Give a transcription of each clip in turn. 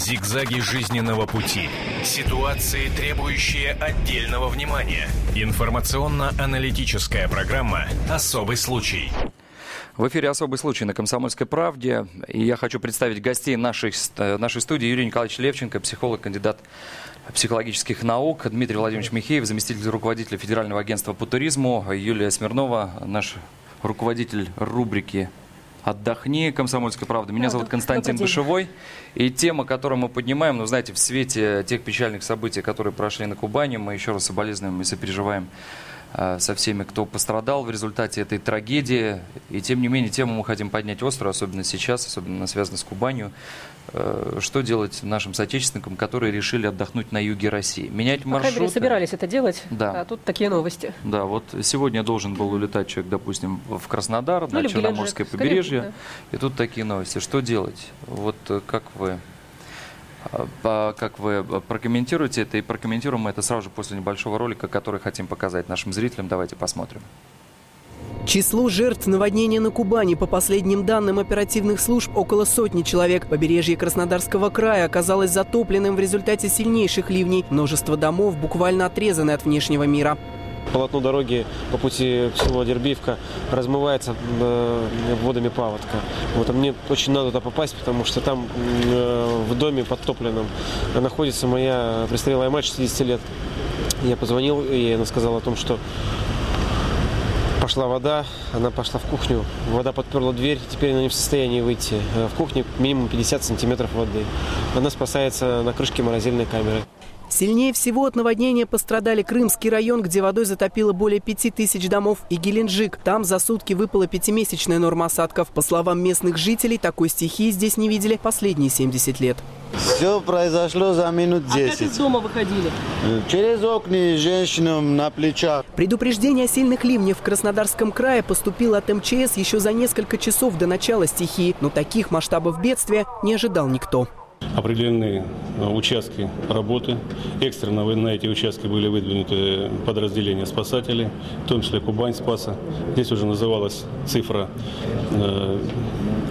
Зигзаги жизненного пути. Ситуации, требующие отдельного внимания. Информационно-аналитическая программа «Особый случай». В эфире «Особый случай» на «Комсомольской правде». И я хочу представить гостей нашей, нашей студии. Юрий Николаевич Левченко, психолог, кандидат психологических наук. Дмитрий Владимирович Михеев, заместитель руководителя Федерального агентства по туризму. Юлия Смирнова, наш руководитель рубрики «Отдохни», «Комсомольская правда». Меня да, зовут Константин Бышевой. И тема, которую мы поднимаем, ну, знаете, в свете тех печальных событий, которые прошли на Кубани, мы еще раз соболезнуем и сопереживаем Э, со всеми, кто пострадал в результате этой трагедии. И тем не менее, тему мы хотим поднять острую, особенно сейчас, особенно связано с Кубанью. Э, что делать нашим соотечественникам, которые решили отдохнуть на юге России? Менять маршруты. По мере, собирались это делать, да. а тут такие новости. Да, вот сегодня должен был улетать человек, допустим, в Краснодар, ну, на Черноморское побережье. Скорее, да. И тут такие новости. Что делать? Вот э, как вы а, как вы прокомментируете это? И прокомментируем мы это сразу же после небольшого ролика, который хотим показать нашим зрителям. Давайте посмотрим. Число жертв наводнения на Кубани, по последним данным оперативных служб, около сотни человек. Побережье Краснодарского края оказалось затопленным в результате сильнейших ливней. Множество домов буквально отрезаны от внешнего мира. Полотно дороги по пути в село Дербиевка размывается э, водами паводка. Вот, а мне очень надо туда попасть, потому что там э, в доме подтопленном находится моя престарелая мать 60 лет. Я позвонил, и она сказала о том, что пошла вода, она пошла в кухню, вода подперла дверь, теперь она не в состоянии выйти. Э, в кухне минимум 50 сантиметров воды. Она спасается на крышке морозильной камеры. Сильнее всего от наводнения пострадали Крымский район, где водой затопило более пяти тысяч домов, и Геленджик. Там за сутки выпала пятимесячная норма осадков. По словам местных жителей, такой стихии здесь не видели последние 70 лет. Все произошло за минут 10. А как из дома выходили? Через окна женщинам на плечах. Предупреждение о сильных ливнях в Краснодарском крае поступило от МЧС еще за несколько часов до начала стихии. Но таких масштабов бедствия не ожидал никто определены э, участки работы. Экстренно на эти участки были выдвинуты подразделения спасателей, в том числе Кубань Спаса. Здесь уже называлась цифра э,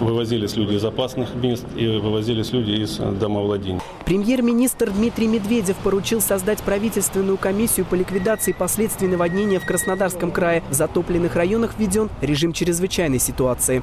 вывозились люди из опасных мест и вывозились люди из домовладений. Премьер-министр Дмитрий Медведев поручил создать правительственную комиссию по ликвидации последствий наводнения в Краснодарском крае. В затопленных районах введен режим чрезвычайной ситуации.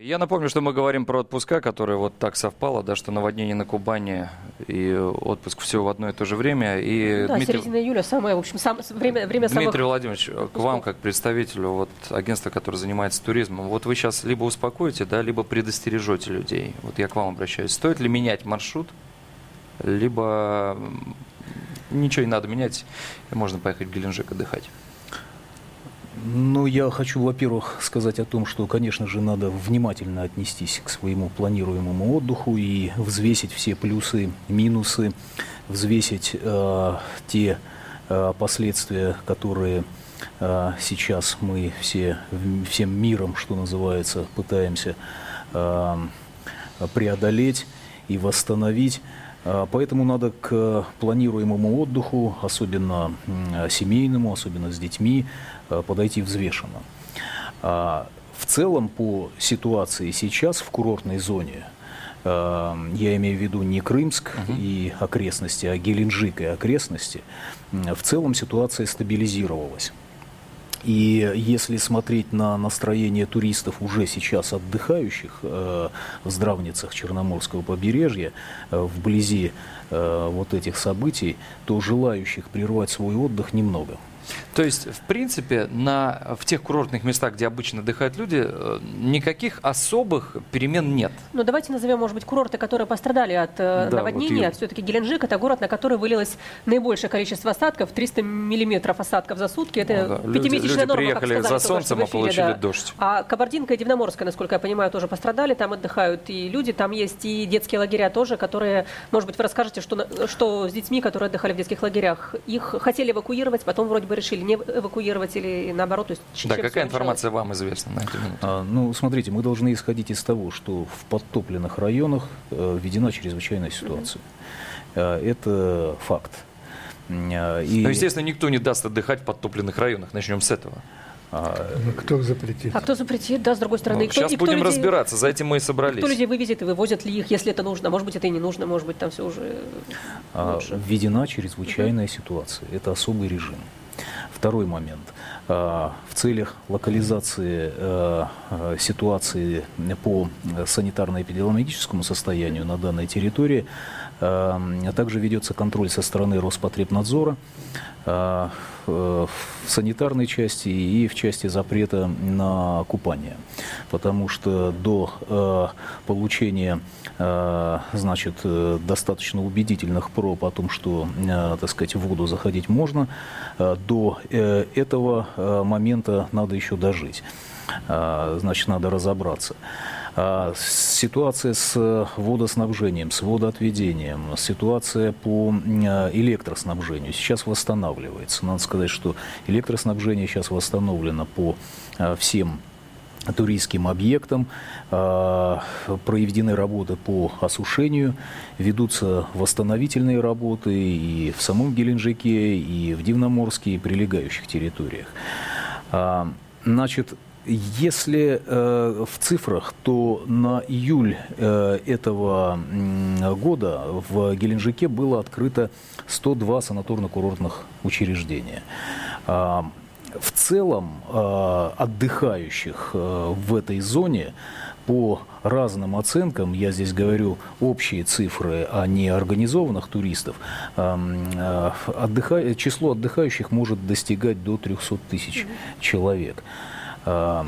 Я напомню, что мы говорим про отпуска, которые вот так совпало, да, что наводнение на Кубани и отпуск все в одно и то же время. И да, Дмитрий... середина июля самое, в общем, сам, время, время Дмитрий самых... Владимирович, отпусков. к вам, как представителю вот, агентства, которое занимается туризмом, вот вы сейчас либо успокоите, да, либо предостережете людей. Вот я к вам обращаюсь. Стоит ли менять маршрут, либо ничего не надо менять, можно поехать в Геленджик отдыхать? Ну, я хочу, во-первых, сказать о том, что, конечно же, надо внимательно отнестись к своему планируемому отдыху и взвесить все плюсы, минусы, взвесить э, те э, последствия, которые э, сейчас мы все, всем миром, что называется, пытаемся э, преодолеть и восстановить. Э, поэтому надо к планируемому отдыху, особенно семейному, особенно с детьми, подойти взвешенно. А в целом по ситуации сейчас в курортной зоне, э, я имею в виду не Крымск угу. и окрестности, а Геленджик и окрестности, в целом ситуация стабилизировалась. И если смотреть на настроение туристов, уже сейчас отдыхающих э, в здравницах Черноморского побережья, э, вблизи э, вот этих событий, то желающих прервать свой отдых немного. То есть, в принципе, на, в тех курортных местах, где обычно отдыхают люди, э, никаких особых перемен нет. Ну, давайте назовем, может быть, курорты, которые пострадали от э, да, наводнения. Вот Все-таки Геленджик – это город, на который вылилось наибольшее количество осадков, 300 миллиметров осадков за сутки. Это ну, да. пятимесячная люди, люди норма, приехали сказали, за солнцем, а а получили да. дождь. А Кабардинка и Дивноморская, насколько я понимаю, тоже пострадали. Там отдыхают и люди, там есть и детские лагеря тоже, которые, может быть, вы расскажете, что, что с детьми, которые отдыхали в детских лагерях, их хотели эвакуировать, потом вроде бы решили не эвакуировать или наоборот? То есть, да, какая информация вам известна на эту минуту? А, ну, смотрите, мы должны исходить из того, что в подтопленных районах э, введена чрезвычайная ситуация. Mm-hmm. Это факт. А, и... Но, естественно, никто не даст отдыхать в подтопленных районах. Начнем с этого. Ну, кто запретит? А кто запретит, да, с другой стороны. Ну, и кто, сейчас и кто будем людей- разбираться, за этим мы и собрались. Кто людей вывезет и вывозят ли их, если это нужно. Может быть, это и не нужно, может быть, там все уже А, лучше. Введена чрезвычайная ситуация. Это особый режим. Второй момент. А, В целях локализации э, э, ситуации по санитарно-эпидемиологическому состоянию на данной территории э, также ведется контроль со стороны Роспотребнадзора э, э, в санитарной части и в части запрета на купание. Потому что до э, получения э, значит, э, достаточно убедительных проб о том, что, э, так сказать, в воду заходить можно, э, до э, этого э, момента надо еще дожить. Э, Значит, надо разобраться. А, Ситуация с водоснабжением, с водоотведением, ситуация по э, электроснабжению сейчас восстанавливается. Надо сказать, что электроснабжение сейчас восстановлено по э, всем туристским объектам, а, проведены работы по осушению, ведутся восстановительные работы и в самом Геленджике, и в Дивноморске, и прилегающих территориях. А, Значит, если э, в цифрах, то на июль э, этого м, года в Геленджике было открыто 102 санаторно-курортных учреждения. А, в целом э, отдыхающих э, в этой зоне по разным оценкам, я здесь говорю общие цифры, а не организованных туристов, эм, э, отдыха- число отдыхающих может достигать до 300 тысяч человек. Э,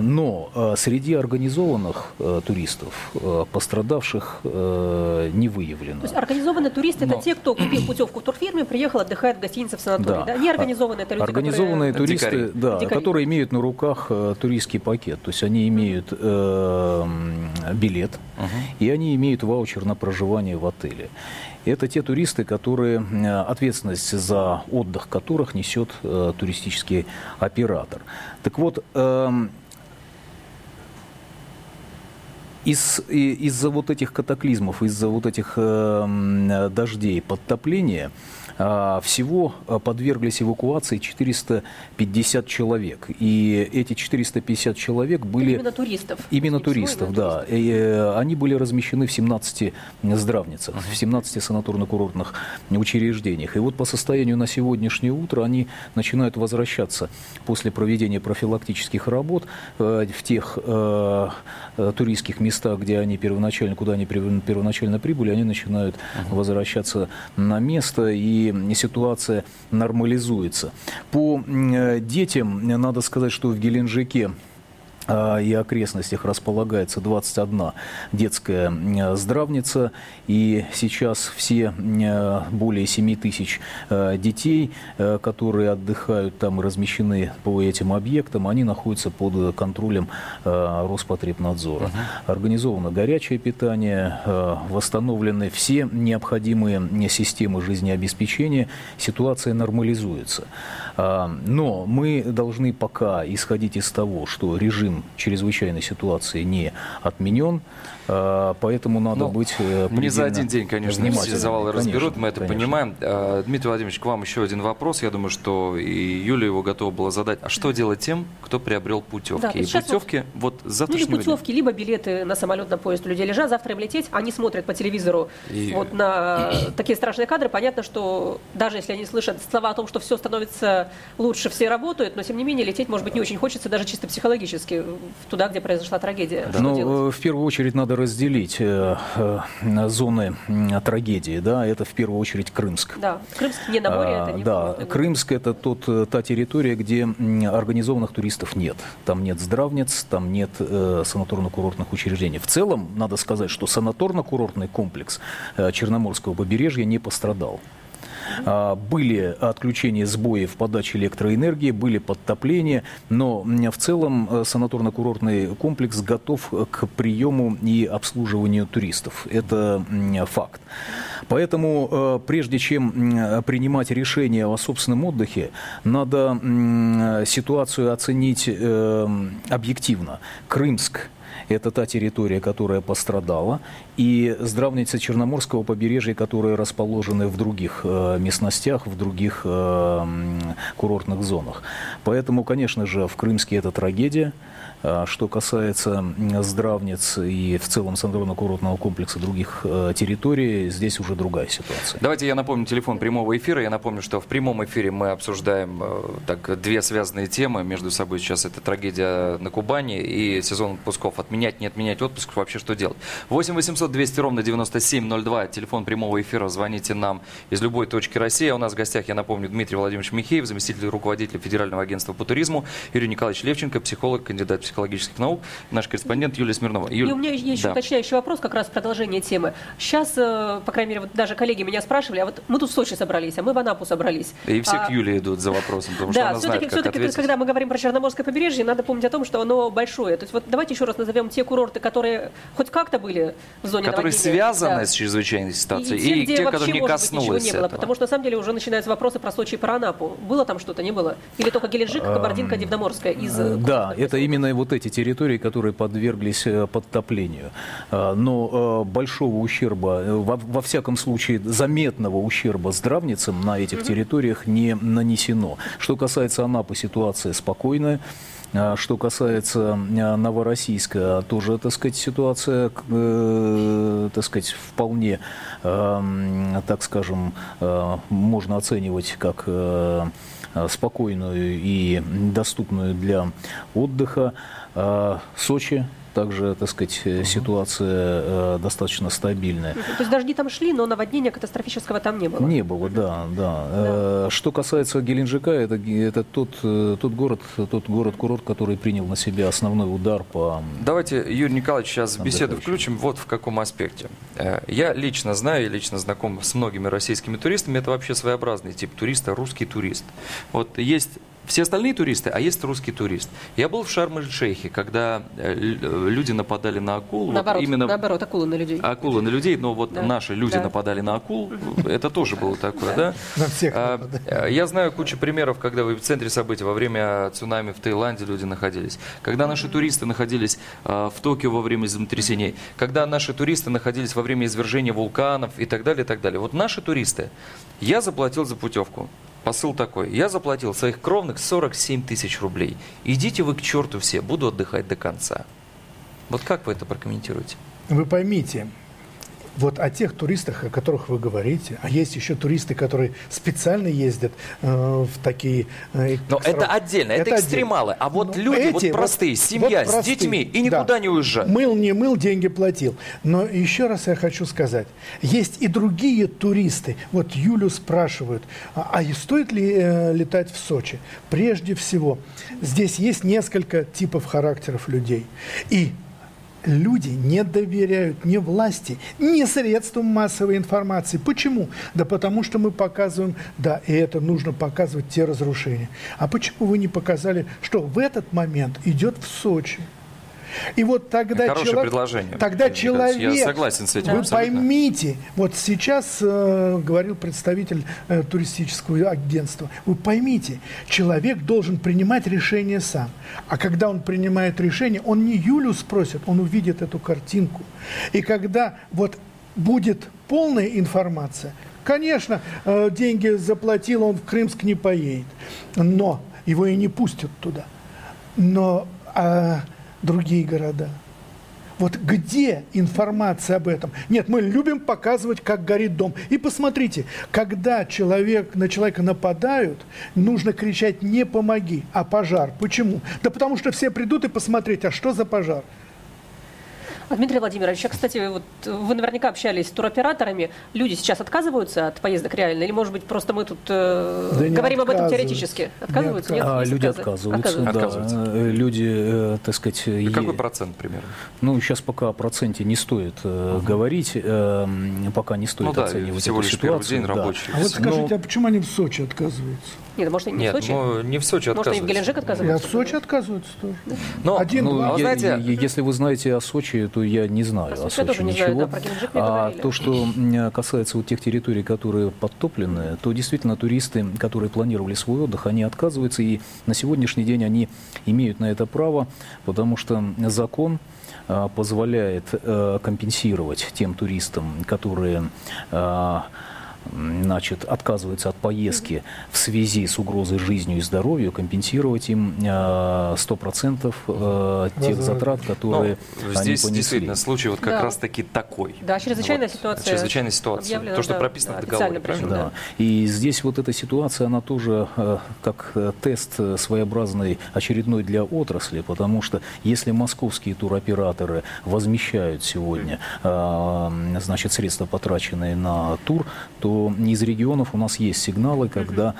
Но э, среди организованных э, туристов пострадавших не выявлено. То есть организованные туристы Но- это те, кто купил путевку в турфирме, приехал, отдыхает в гостинице в санатории. Да. Да. Не организованные это люди, Организованные которые... туристы, Дикари. да, Дикари. которые имеют на руках туристский пакет. То есть они имеют э, билет, и они имеют ваучер на проживание в отеле. Это те туристы, которые э, ответственность за отдых которых несет э, туристический оператор. Так вот, эм, из, из-за вот этих катаклизмов, из-за вот этих э, м, дождей, подтопления, всего а, подверглись эвакуации 450 человек. И эти 450 человек были... Именно туристов. Именно туристов, да. И, э, они были размещены в 17 здравницах, в 17 санаторно-курортных учреждениях. И вот по состоянию на сегодняшнее утро они начинают возвращаться после проведения профилактических работ э, в тех э, э, туристских местах, где они первоначально, куда они первоначально прибыли, они начинают возвращаться на место, и ситуация нормализуется. По э, детям надо сказать, что в Геленджике и окрестностях располагается 21 детская здравница, и сейчас все м, более 7 тысяч э, детей, э, которые отдыхают там и размещены по этим объектам, они находятся под контролем э, Роспотребнадзора. Организовано горячее питание, э, восстановлены все необходимые системы жизнеобеспечения, ситуация нормализуется. А, Но мы должны пока исходить из того, что режим чрезвычайной ситуации не отменен, поэтому надо Ну, быть э, Не за один день, конечно, все завалы Конечно, разберут, мы это конечно. понимаем. А, Дмитрий Владимирович, к вам еще один вопрос. Я думаю, что и Юля его готова была задать. А что делать тем, кто приобрел путевки? Да, и путевки вот с Ну, или завтрашнего дня. путевки, либо билеты на самолет, на поезд у людей лежат, завтра им лететь, они смотрят по телевизору И- вот на такие страшные кадры. Понятно, что даже если они слышат слова о том, что все становится лучше, все работают, но тем не менее лететь, может быть, не очень хочется даже чисто психологически туда, где произошла трагедия. Что Ну, делать? э, в первую очередь надо разделить э, э, зоны трагедии. Да, это в первую очередь Крымск. Да, Крымск не на море, А, это не Да, город. Крымск это тот, э, та территория, где организованных туристов нет. Там нет здравниц, там нет санаторно-курортных учреждений. В целом, надо сказать, что санаторно-курортный комплекс Черноморского побережья не пострадал. А, Были отключения сбои в подаче электроэнергии, были подтопления, но в целом э, санаторно-курортный комплекс готов к приему и обслуживанию туристов. Это факт. Поэтому э, прежде чем принимать решение о собственном отдыхе, надо ситуацию оценить э, объективно. Крымск Это та территория, которая пострадала. И здравницы Черноморского побережья, которые расположены в других э, местностях, в других э, курортных зонах. Поэтому, конечно же, в Крымске это трагедия. А Что касается здравниц и в целом санаторно-курортного комплекса других э, территорий, здесь уже другая ситуация. Давайте я напомню телефон прямого эфира. Я напомню, что в прямом эфире мы обсуждаем э, так, две связанные темы между собой. Сейчас это трагедия на Кубани и сезон отпусков. Отменять, не отменять отпуск, вообще что делать? 8 800 200 ровно 9702, телефон прямого эфира. Звоните нам из любой точки России. А у нас в гостях, я напомню, Дмитрий Владимирович Михеев, заместитель руководителя Федерального агентства по туризму, Юрий Николаевич Левченко, психолог, кандидат психологических наук, наш корреспондент Юлия Смирнова. Юль, И у меня есть еще да. уточняющий вопрос, как раз продолжение темы. Сейчас, э, по крайней мере, вот даже коллеги меня спрашивали, а вот мы тут в Сочи собрались, а мы в Анапу собрались. И все А, к Юле идут за вопросом, потому что Да, она знает, все-таки, как все-таки, когда мы говорим про Черноморское побережье, надо помнить о том, что оно большое. То есть вот давайте еще раз назовем те курорты, которые хоть как-то были в зоне которые наводнения. связаны Да. с чрезвычайной ситуацией, и, и, те, где те, вообще, которые не может быть, не было, этого. потому что на самом деле уже начинаются вопросы про Сочи и про Анапу. Было там что-то, не было? Или только Геленджик, Кабардинка, Дивноморская из Э, Да, это именно вот эти территории, которые подверглись э, подтоплению. А, Но э, большого ущерба, э, во, во всяком случае заметного ущерба здравницам на этих территориях не нанесено. Что касается Анапы, ситуация спокойная. А Что касается Новороссийска, тоже, так сказать, ситуация, так сказать, вполне, так скажем, можно оценивать как спокойную и доступную для отдыха. А Сочи также, так сказать, э, ситуация э, достаточно стабильная. То есть дожди там шли, но наводнения катастрофического там не было. Не было, да, да. Э, Что касается Геленджика, это, это тот, тот город, тот город-курорт, который принял на себя основной удар по... Давайте, Юрий Николаевич, сейчас беседу включим вот в каком аспекте. Я лично знаю, и лично знаком с многими российскими туристами. Это вообще своеобразный тип туриста, русский турист. Вот есть все остальные туристы, а есть русский турист. Я был в Шарм-эль-Шейхе, когда э, л- люди нападали на акул. Вот Наоборот, именно наоборот, акулы на людей. акулы на людей, но вот Да. наши люди Да. нападали на акул. Это тоже было такое, да? На всех А, э, Я знаю кучу примеров, когда в центре событий во время цунами в Таиланде люди находились. Когда наши туристы находились э, в Токио во время землетрясений. Когда наши туристы находились во время извержения вулканов и так далее, и так далее. Вот наши туристы, я заплатил за путевку. Посыл такой. Я заплатил своих кровных 47 тысяч рублей. Идите вы к черту все, буду отдыхать до конца. Вот как вы это прокомментируете? Вы поймите, вот о тех туристах, о которых вы говорите, а есть еще туристы, которые специально ездят э, в такие... э, Но экстра- это отдельно, это, отдельно. экстремалы. А вот Ну, люди, вот эти, простые, семья вот с простые, детьми и да. никуда не уезжают. Мыл, не мыл, деньги платил. Но еще раз я хочу сказать, есть и другие туристы. Вот Юлю спрашивают, а, а стоит ли э, летать в Сочи? Прежде всего, здесь есть несколько типов характеров людей. И люди не доверяют ни власти, ни средствам массовой информации. Почему? Да потому что мы показываем, да, и это нужно показывать те разрушения. А почему вы не показали, что в этот момент идет в Сочи? И вот тогда Хорошее чело- предложение. Тогда человек, я согласен с этим вы абсолютно. поймите, вот сейчас э, говорил представитель э, туристического агентства, вы поймите, человек должен принимать решение сам. А когда он принимает решение, он не Юлю спросит, он увидит эту картинку. И когда вот будет полная информация, конечно, э, деньги заплатил, он в Крымск не поедет, но его и не пустят туда. Но а, другие города. Вот где информация об этом? Нет, мы любим показывать, как горит дом. И посмотрите, когда человек, на человека нападают, нужно кричать «не помоги», а «пожар». Почему? Да потому что все придут и посмотреть, а что за пожар? А, Дмитрий Владимирович, а, кстати, вот вы наверняка общались с туроператорами. Люди сейчас отказываются от поездок реально? Или, может быть, просто мы тут э, Да говорим об этом отказываются. теоретически? Не Отказываются? Нет? А, люди отказы? отказываются, да. Отказываются. Люди, э, так сказать, И е- Какой процент примерно? Ну, сейчас пока о проценте не стоит э, говорить, э, пока не стоит Ну да, оценивать всего эту лишь первый ситуацию. день да. рабочий. А вот скажите, Ну, а почему они в Сочи отказываются? Нет, может, и не Нет, в Сочи? ну не в Сочи Может, и в отказываются. Геленджик И от отказываются? Сочи отказываются тоже. Но, Один, Ну, два. А вы е- знаете- е- если вы знаете о Сочи, то я не знаю По о сути, я тоже Сочи не знаю, ничего. да, а говорили. то, что касается вот тех территорий, которые подтоплены, то действительно туристы, которые планировали свой отдых, они отказываются, и на сегодняшний день они имеют на это право, потому что закон а, позволяет э, компенсировать тем туристам, которые а, значит, отказываются от поездки в связи с угрозой жизнью и здоровью, компенсировать им э, 100% э, тех Возврат. затрат, которые Ну, они здесь понесли. действительно случай вот как Да. раз-таки такой. Да, чрезвычайная Вот, ситуация Чрезвычайная ситуация. объявлена, То, что да, прописано да, в договоре, правильно? Да. И здесь вот эта ситуация, она тоже э, как э, тест э, своеобразный, очередной для отрасли, потому что если московские туроператоры возмещают сегодня э, значит, средства, потраченные на тур, то из регионов у нас есть сигналы, когда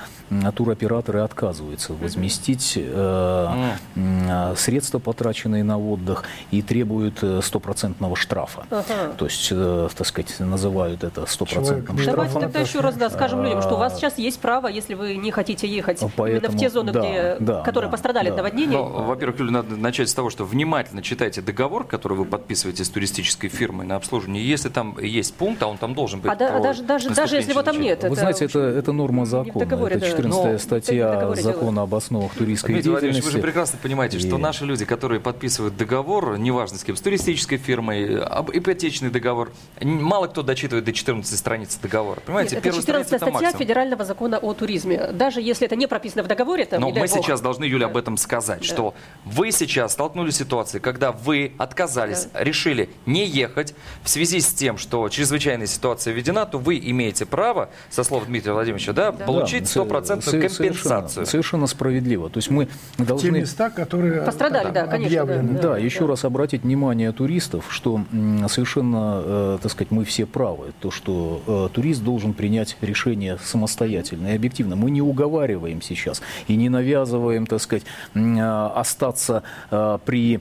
туроператоры отказываются возместить э, э, средства, потраченные на отдых, и требуют э, стопроцентного штрафа. Ага. То есть, так сказать, называют это стопроцентным Человек- Давайте штрафом. тогда еще раз да, скажем людям, что у вас сейчас есть право, если вы не хотите ехать именно в Поэтому, те зоны, да, где, да, которые да, пострадали от да. наводнения. Ну, во-первых, Юля, надо начать с того, что внимательно читайте договор, который вы подписываете с туристической фирмой на обслуживание. Если там есть пункт, а он там должен быть. А да- про даже, даже, даже если его там нет. Вы знаете, в общем, это, это норма закона. договоре, это да. 14 Но статья договоре закона об основах туристской Дмитрий деятельности. вы же прекрасно понимаете, что И- наши люди, которые подписывают договор, неважно с кем, с туристической фирмой, об- ипотечный договор, мало кто дочитывает до 14 страницы договора. Понимаете, Нет, это первая 14 страница это статья максимум. Федерального закона о туризме. Даже если это не прописано в договоре, там, Но мы бог. сейчас должны, Юля, об Да. этом сказать, Да. что вы сейчас столкнулись с ситуацией, когда вы отказались, решили не ехать в связи с тем, что чрезвычайная ситуация введена, то вы имеете право, со слов Дмитрия Владимировича, да, получить Да, стопроцентную со- компенсацию. Совершенно, совершенно справедливо. То есть мы Те должны... места, которые Пострадали, да, конечно, объявлены. Да, еще раз обратить внимание туристов, что совершенно, э, так сказать, мы все правы. То, что э, турист должен принять решение самостоятельно и объективно. Мы не уговариваем сейчас и не навязываем, так сказать, э, остаться при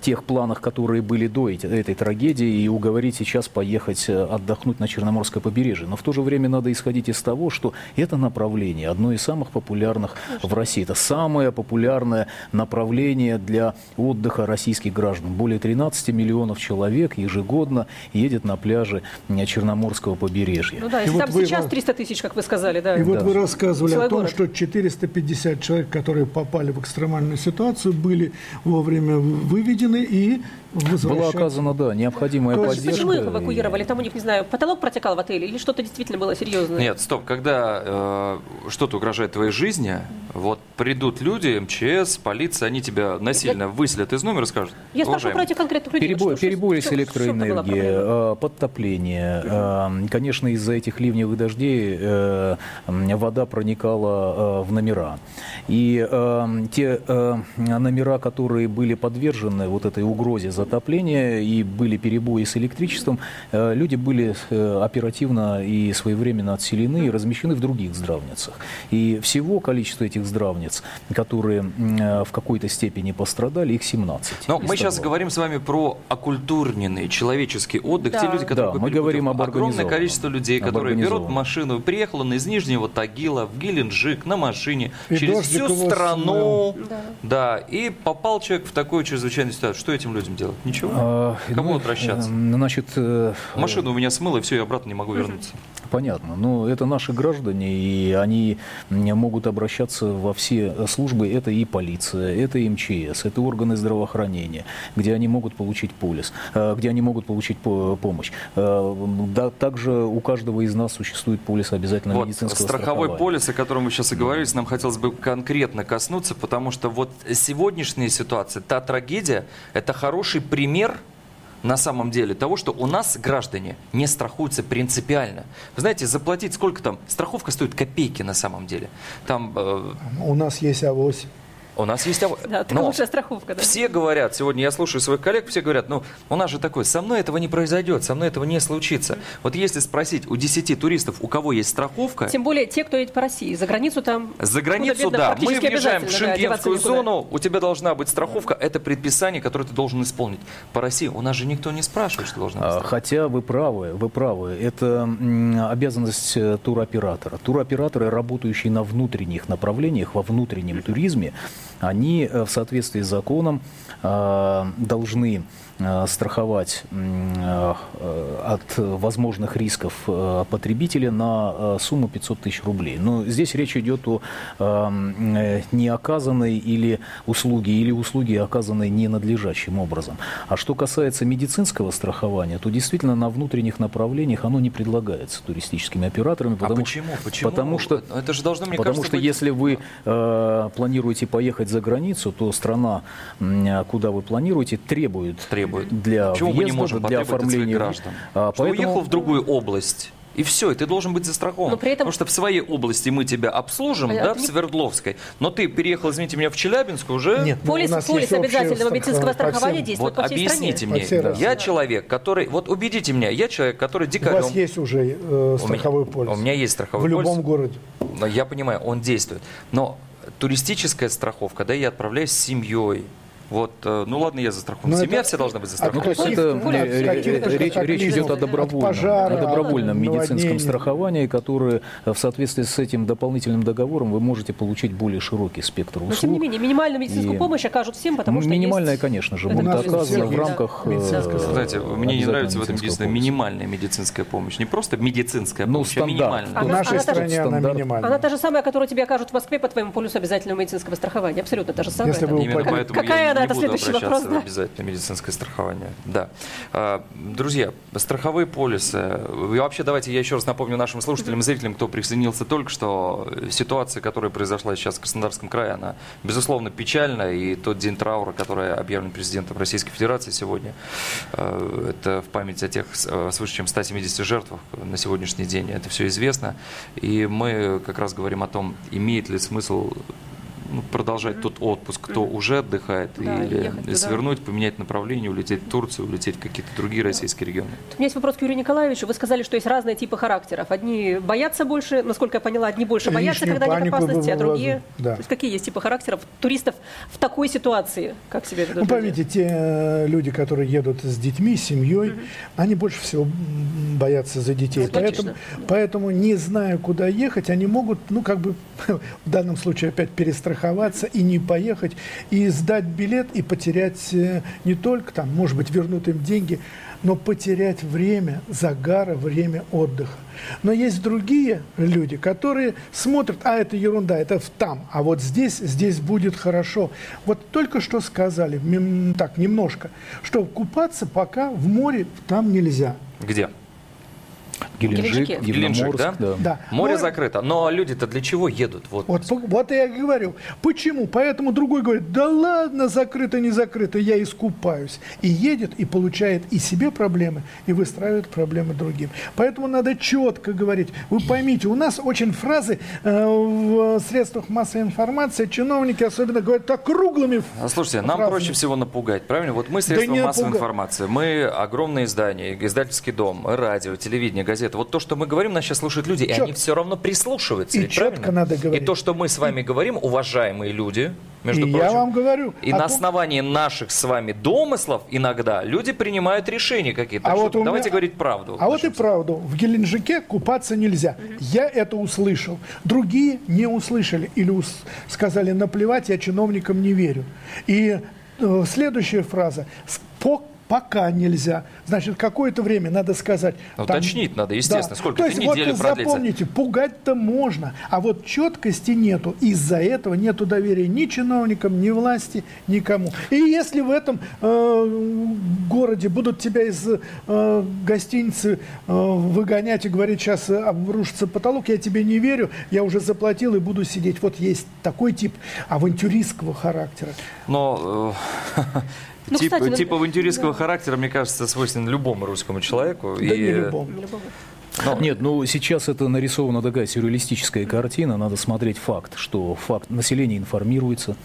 тех планах, которые были до этой трагедии, и уговорить сейчас поехать отдохнуть на Черноморское побережье. Но в то же время надо исходить из того, что это направление одно из самых популярных в России. Это самое популярное направление для отдыха российских граждан. Более 13 миллионов человек ежегодно едет на пляжи м, Черноморского побережья. Ну да, И если вот там вы- сейчас 300 тысяч, как вы сказали, да. И вот Да. вы рассказывали Целый о том, город. что 450 человек, которые попали в экстремальную ситуацию, были вовремя выведены и Была оказана, да, необходимая есть поддержка. Почему их и- эвакуировали? Там у них, не знаю, потолок протекал в отеле или что-то действительно было серьезное? Нет, стоп, когда э, что-то угрожает твоей жизни, вот придут люди, МЧС, полиция, они тебя насильно выселят из номера и скажут, Я спрашиваю про «Уважаемый, этих конкретных людей. Перебои, Что- что- перебои в с электроэнергией, э, подтопление. Э, Конечно, из-за этих ливневых дождей э, вода проникала э, в номера. И э, те э, номера, которые были подвержены вот этой угрозе затопления и были перебои с электричеством, э, люди были э, оперативно и своевременно отселены и размещены в других здравницах. И всего количество этих здравниц, которые э, в какой-то степени пострадали, их 17. Но мы сейчас говорим с вами про оккультурненный человеческий отдых. Да. Те люди, которые Да, мы говорим об Огромное количество людей, которые берут машину. Приехал он из Нижнего Тагила в Геленджик на машине И через всю страну. смыл. Да. и попал человек в такую чрезвычайную ситуацию. Что этим людям делать? Ничего. А, Кому ну, обращаться? э, Значит, э, Машину у меня смыло, и все, я обратно не могу вернуться. Понятно. Но это наши граждане, и они могут обращаться во все службы. Это и полиция, это и МЧС, это органы здравоохранения, где они могут получить полис, э, где они могут получить по- помощь. Э, Да, также у каждого из нас существует полис обязательно Вот, медицинского страховой полис, о котором мы сейчас и говорили, нам хотелось бы конкретно коснуться, потому что вот сегодняшняя ситуация, та трагедия, это хороший пример на самом деле того, что у нас граждане не страхуются принципиально. Вы знаете, заплатить сколько там? Страховка стоит копейки на самом деле. Там э, У нас есть авось. У нас есть... Да, Но лучшая страховка, да. все говорят, сегодня я слушаю своих коллег, все говорят, ну, у нас же такое, со мной этого не произойдет, со мной этого не случится. Вот если спросить у 10 туристов, у кого есть страховка, Тем более те, кто едет по России. За границу там... За границу, да. Мы въезжаем в да, шенгенскую зону, у тебя должна быть страховка. Это предписание, которое ты должен исполнить. По России у нас же никто не спрашивает, что должна быть А, страховка. Хотя вы правы, вы правы. Это обязанность э, туроператора. Туроператоры, работающие на внутренних направлениях, во внутреннем туризме, они э, в соответствии с законом э, должны страховать м, э, э, от возможных рисков э, потребителя на э, сумму 500 тысяч рублей. Но здесь речь идет о э, э, неоказанной или услуги, или услуги, оказанной ненадлежащим образом. А что касается медицинского страхования, то действительно на внутренних направлениях оно не предлагается туристическими операторами. А Потому, почему? Почему? Потому что, Это же должно, мне потому кажется, что быть- если вы э, планируете поехать за границу, то страна, куда вы планируете, требует, требует. Для Почему мы не въезда, можем для потребовать от своих оформления граждан? А, Что поэтому- уехал в другую область, и все, и ты должен быть застрахован. Но при этом- Потому что в своей области мы тебя обслужим, А да, в не- Свердловской, но ты переехал, извините меня, в Челябинск уже... Нет, ну, Полис, у нас полис обязательного медицинского страхования действует Вот по всей объясните стране. мне, По всей России. я человек, который, вот убедите меня, я человек, который У дикарем... вас есть уже э, страховой полис? У меня есть страховой В полис. любом городе. Но Я понимаю, он действует. Но туристическая страховка, да, я отправляюсь с семьей. Вот, э, ну ладно, я застрахован. Но Семья это- вся должна быть Ну, застрахована. то есть Каких- это каких- э, э, каких-то э, речь, речь идет о добровольном, пожара, о добровольном от медицинском страховании, которое э, в соответствии с этим дополнительным договором вы можете получить более широкий спектр услуг. Но тем не менее, минимальную медицинскую И- помощь окажут всем, потому Ну, что минимальная, есть... конечно же, Это будет оказана в рамках... э, страховка. Знаете, мне не нравится в этом единственное минимальная медицинская помощь. Не просто медицинская Ну, помощь, а стандарт. минимальная. В нашей стране она минимальная. Она та же самая, которую тебе окажут в Москве по твоему полюсу обязательного медицинского страхования. Абсолютно та же самая. Это- Какая она? Не Это буду следующий обращаться вопрос, в да? обязательное медицинское страхование. Да. А, Друзья, страховые полисы. И вообще, давайте я еще раз напомню нашим слушателям и зрителям, кто присоединился только что, ситуация, которая произошла сейчас в Краснодарском крае, она, безусловно, печальна. И тот день траура, который объявлен президентом Российской Федерации сегодня, э, это в память о тех э, свыше чем 170 жертвах на сегодняшний день. Это все известно. И мы как раз говорим о том, имеет ли смысл ну, продолжать тот отпуск, кто уже отдыхает, Да, или туда. свернуть, поменять направление, улететь в Турцию, улететь в какие-то другие российские регионы. У меня есть вопрос к Юрию Николаевичу. Вы сказали, что есть разные типы характеров. Одни боятся больше, насколько я поняла, одни больше боятся, Лишнюю когда нет опасности, а другие... Да. То есть какие есть типы характеров туристов в такой ситуации? Как себя ведут Ну, поймите, те э, люди, которые едут с детьми, с семьей, они больше всего боятся за детей. Ну, поэтому, логично. поэтому, не зная, куда ехать, они могут, ну, как бы, в данном случае опять перестраховаться и не поехать, и сдать билет, и потерять э, не только там, может быть, вернут им деньги, но потерять время загара, время отдыха. Но есть другие люди, которые смотрят, а это ерунда, это там, а вот здесь, здесь будет хорошо. Вот только что сказали, так, немножко, что купаться пока в море там нельзя. Где? Геленджик. Геленджик, да? да. Да. Море Но- закрыто. Но люди-то для чего едут? Вот. Вот, по- вот я и говорю. Почему? Поэтому другой говорит, да ладно, закрыто, не закрыто, я искупаюсь. И едет, и получает и себе проблемы, и выстраивает проблемы другим. Поэтому надо четко говорить. Вы поймите, у нас очень фразы э, в средствах массовой информации, чиновники особенно говорят так круглыми А, Слушайте, нам фразами. проще всего напугать, правильно? Вот мы Да средства не массовой напуга- информации, мы огромные издания, издательский дом, радио, телевидение, газеты. Вот то, что мы говорим, нас сейчас слушают люди, и Чётко. они все равно прислушиваются. И ведь чётко правильно? надо говорить. И то, что мы с вами говорим, уважаемые люди, между И прочим. я вам говорю. И на том- основании наших с вами домыслов иногда люди принимают решения какие-то. А вот меня- давайте говорить правду. А вот и правду. В Геленджике купаться нельзя. Я это услышал. Другие не услышали или ус- сказали наплевать, я чиновникам не верю. И э, следующая фраза. «С- по- Пока нельзя. Значит, какое-то время надо сказать. Ну, уточнить надо, естественно. Сколько То есть, вот продлится? запомните, пугать-то можно, а вот четкости нету. Из-за этого нету доверия ни чиновникам, ни власти, никому. И если в этом э, городе будут тебя из э, гостиницы э, выгонять и говорить, сейчас обрушится потолок, я тебе не верю, я уже заплатил и буду сидеть. Вот есть такой тип авантюристского характера. Но э, Ну, тип, кстати, ну, тип авантюристского характера, мне кажется, свойственен любому русскому человеку. Да и, не любому. Ну, Нет, ну сейчас это нарисована такая сюрреалистическая картина. Надо смотреть факт, что факт население информируется.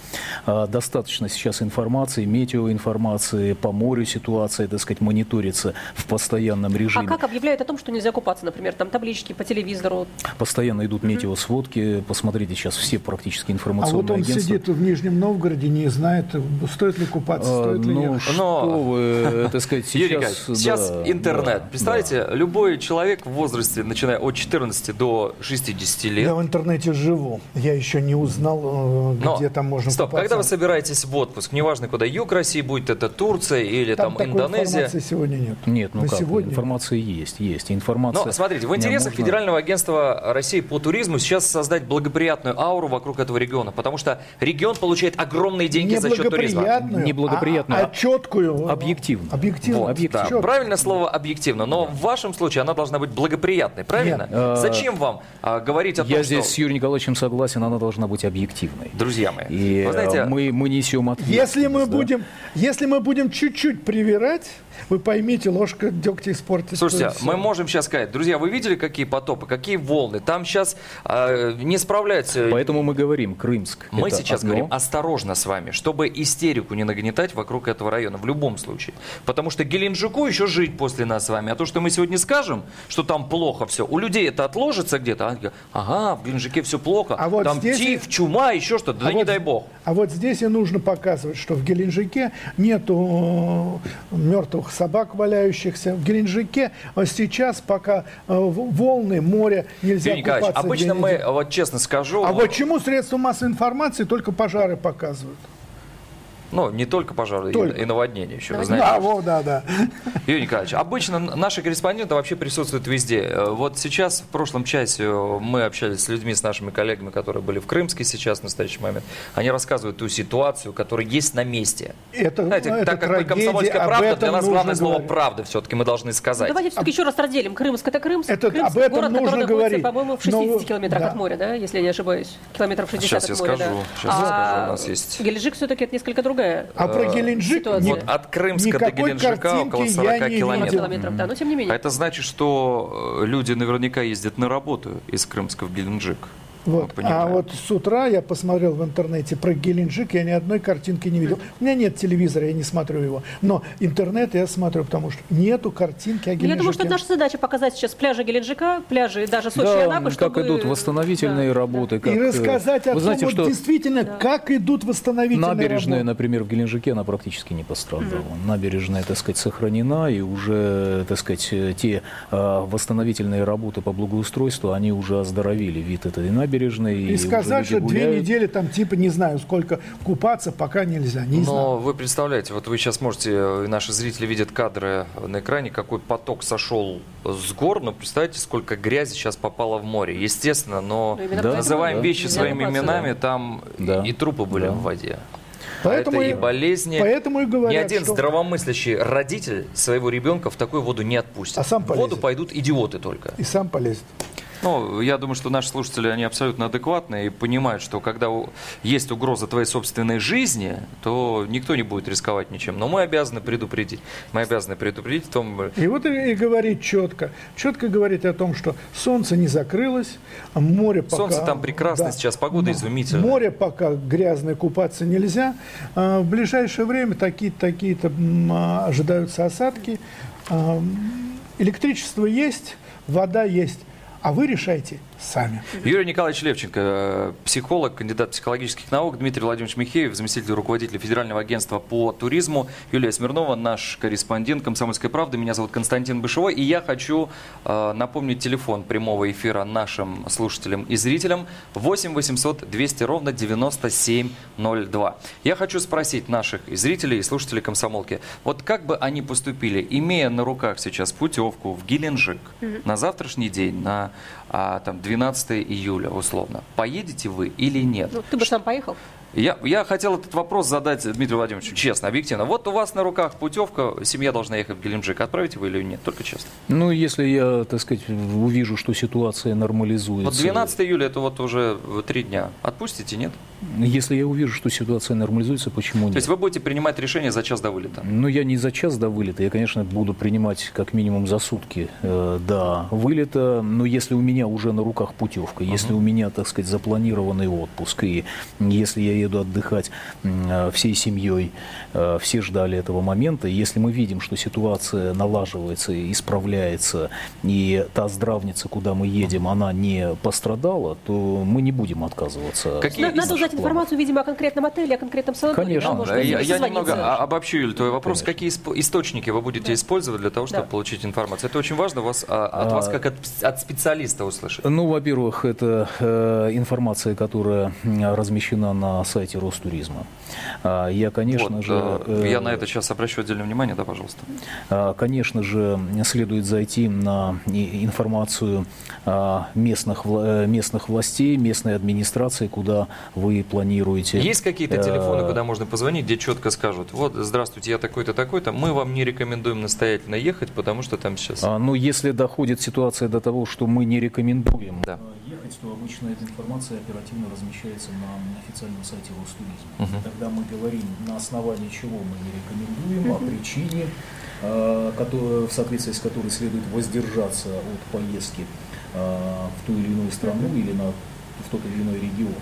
А, достаточно сейчас информации, метеоинформации, по морю ситуация, так сказать, мониторится в постоянном А режиме. как объявляют о том, что нельзя купаться, например, там таблички по телевизору? Постоянно идут метеосводки. Посмотрите сейчас все практически А информационные вот он агентства. сидит в Нижнем Новгороде, не знает, стоит ли купаться, А, стоит ли ну, ехать. что Но- вы, так сказать, сейчас... Юрий Николаевич, сейчас интернет. да, Представляете, любой человек в возрасте, начиная от 14 до 60 лет. Я в интернете живу. Я еще не узнал, э, Но, где там можно Стоп, купаться. когда вы собираетесь в отпуск, неважно куда, юг России будет, это Турция или там, такой Индонезия. информации сегодня нет. Нет, ну На как, сегодня информация есть, есть. Информация... Но смотрите, в интересах можно- Федерального агентства России по туризму сейчас создать благоприятную ауру вокруг этого региона, потому что регион получает огромные деньги за счет туризма. Неблагоприятную, а, а четкую. объективно. Объективно. Вот, объективно. да, Чётко. правильное слово объективно, но в вашем случае она должна быть благоприятной, правильно? Нет. Э, Зачем вам а, говорить о том, Я что... здесь с Юрием Николаевичем согласен, она должна быть объективной. Друзья мои, И вы э, знаете, мы, мы несем ответственность. Если мы да. будем, если мы будем чуть-чуть привирать, вы поймите, ложка дегтя испортит. Слушайте, мы можем сейчас сказать, друзья, вы видели, какие потопы, какие волны? Там сейчас не справляются. Поэтому мы говорим, Крымск. Мы это сейчас одно. говорим осторожно с вами, чтобы истерику не нагнетать вокруг этого района в любом случае. Потому что Геленджику еще жить после нас с вами. А то, что мы сегодня скажем, что там плохо все, у людей это отложится где-то. Они говорят, ага, в Геленджике все плохо, А вот там здесь- тиф, чума, еще что-то. Да А не вот- дай бог. А вот здесь и нужно показывать, что в Геленджике нету э, мертвых собак валяющихся. В Геленджике сейчас пока э, волны, море, нельзя Юрий Николаевич, купаться. обычно где мы, вот честно скажу, А вот чему средства массовой информации только пожары показывают? Ну, не только пожары, и- Только. и, наводнения еще, вы знаете. Да, вот, да, да. Юрий Николаевич, обычно наши корреспонденты вообще присутствуют везде. Э, Вот сейчас, в прошлом часе, э, мы общались с людьми, с нашими коллегами, которые были в Крымске сейчас, в настоящий момент. Они рассказывают ту ситуацию, которая есть на месте. Это, Знаете, это так как мы трагедия, комсомольская об правда, для нас главное слово говорить. правда все-таки мы должны сказать. Давайте все-таки еще раз разделим. Крымск это Крымск. Это- Крымск об этом город, нужно который находится, говорить. по-моему, в 60 Но- километрах да. от моря, да, если я не ошибаюсь. Километров 60 Сейчас от я моря, скажу, да. сейчас я а скажу, у нас есть- Геленджик все-таки это несколько другая. А про Геленджик ситуация. нет. Вот от Крымска до Геленджика около я 40 не километров. видел. километров, да, но тем не менее. А это значит, что э, люди наверняка ездят на работу из Крымска в Геленджик. Вот. А вот с утра я посмотрел в интернете про Геленджик, я ни одной картинки не видел. У меня нет телевизора, я не смотрю его. Но интернет я смотрю, потому что нету картинки о Геленджике. Я думаю, что это наша задача показать сейчас пляжи Геленджика, пляжи даже Сочи и Да, Анапы, как чтобы... идут восстановительные Да, работы. Как, И э, рассказать о Вы том, знаете, вот что действительно, как идут восстановительные набережная, работы. например, в Геленджике, она практически не пострадала. Набережная, так сказать, сохранена, и уже, так сказать, э, те э, восстановительные работы по благоустройству, они уже оздоровили вид этой набережной. И уже сказать, что две недели там типа не знаю сколько купаться пока нельзя. Не знаю. Но вы представляете, вот вы сейчас можете, э, наши зрители видят кадры на экране, какой поток сошел с гор, но представьте, сколько грязи сейчас попало в море. Естественно, но Ну, Да, называем да. вещи Нельзя своими купаться, именами, там Да. и трупы были Да. в воде. Поэтому а это и- и болезни. поэтому и говорят, Ни один что- здравомыслящий родитель своего ребенка в такую воду не отпустит. А сам в воду полезет. пойдут идиоты только. И сам полезет. Ну, я думаю, что наши слушатели, они абсолютно адекватные и понимают, что когда есть угроза твоей собственной жизни, то никто не будет рисковать ничем. Но мы обязаны предупредить. Мы обязаны предупредить в том... И вот и, и говорить четко, четко говорить о том, что солнце не закрылось, а море пока... Солнце там прекрасно сейчас, погода изумительная. Море пока грязное, купаться нельзя. А, В ближайшее время такие-то м, а, ожидаются осадки. Электричество есть, вода есть, а вы решайте сами. Юрий Николаевич Левченко, э, психолог, кандидат психологических наук, Дмитрий Владимирович Михеев, заместитель руководителя Федерального агентства по туризму, Юлия Смирнова, наш корреспондент «Комсомольской правды». Меня зовут Константин Бышевой. И я хочу э, напомнить телефон прямого эфира нашим слушателям и зрителям 8 800 200 ровно 9702. Я хочу спросить наших и зрителей, и слушателей «Комсомолки», вот как бы они поступили, имея на руках сейчас путевку в Геленджик на завтрашний день, на а, там, 12 июля условно, поедете вы или нет? Ну, ты бы сам поехал. Я, я хотел этот вопрос задать Дмитрию Владимировичу честно, объективно. Вот у вас на руках путевка, семья должна ехать в Геленджик. Отправите вы или нет? Только честно. Ну, если я, так сказать, увижу, что ситуация нормализуется. Вот 12 июля это вот уже три дня. Отпустите, нет? Если я увижу, что ситуация нормализуется, почему нет? То есть вы будете принимать решение за час до вылета? Ну, я не за час до вылета, я, конечно, буду принимать как минимум за сутки э, до вылета, но если у меня уже на руках путевка, если у меня, так сказать, запланированный отпуск, и если я поеду отдыхать э, всей семьей. Э, все ждали этого момента. Если мы видим, что ситуация налаживается, исправляется, и та здравница, куда мы едем, она не пострадала, то мы не будем отказываться. Какие Надо узнать информацию, видимо, о конкретном отеле, о конкретном санатории. Конечно. Да, я, я немного обобщу, Юль, твой вопрос. Конечно. Какие источники вы будете да. использовать для того, чтобы да. получить информацию? Это очень важно вас, а, от а, вас как от, от специалиста услышать. Ну, во-первых, это э, информация, которая размещена на сайте Ростуризма. А, я, конечно вот, же... Э, я на это сейчас обращу отдельное внимание, да, пожалуйста. А, конечно же, следует зайти на информацию а, местных, э, местных властей, местной администрации, куда вы планируете. Есть какие-то телефоны, куда можно позвонить, где четко скажут, вот, здравствуйте, я такой-то, такой-то, мы вам не рекомендуем настоятельно ехать, потому что там сейчас... Ну, если доходит ситуация до того, что мы не рекомендуем да. ехать, то обычно эта информация оперативно размещается на официальном сайте Ростуризма. Угу. Тогда мы говорим, на основании чего мы не рекомендуем, угу. о причине, в соответствии с которой следует воздержаться от поездки в ту или иную страну или на, в тот или иной регион.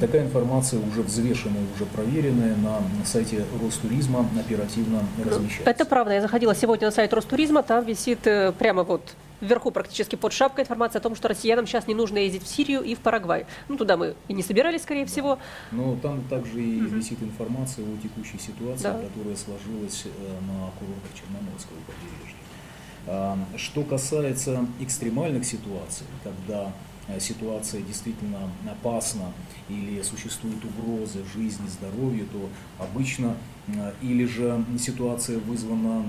Такая информация уже взвешенная, уже проверенная на сайте Ростуризма оперативно размещается. Это правда. Я заходила сегодня на сайт Ростуризма, там висит э, прямо вот вверху практически под шапкой информация о том, что россиянам сейчас не нужно ездить в Сирию и в Парагвай. Ну, туда мы и не собирались, скорее всего. Но там также и угу. висит информация о текущей ситуации, да. которая сложилась э, на курортах Черноморского побережья. Что касается экстремальных ситуаций, когда Э, ситуация действительно опасна или существуют угрозы жизни, здоровью, то обычно э, или же ситуация вызвана,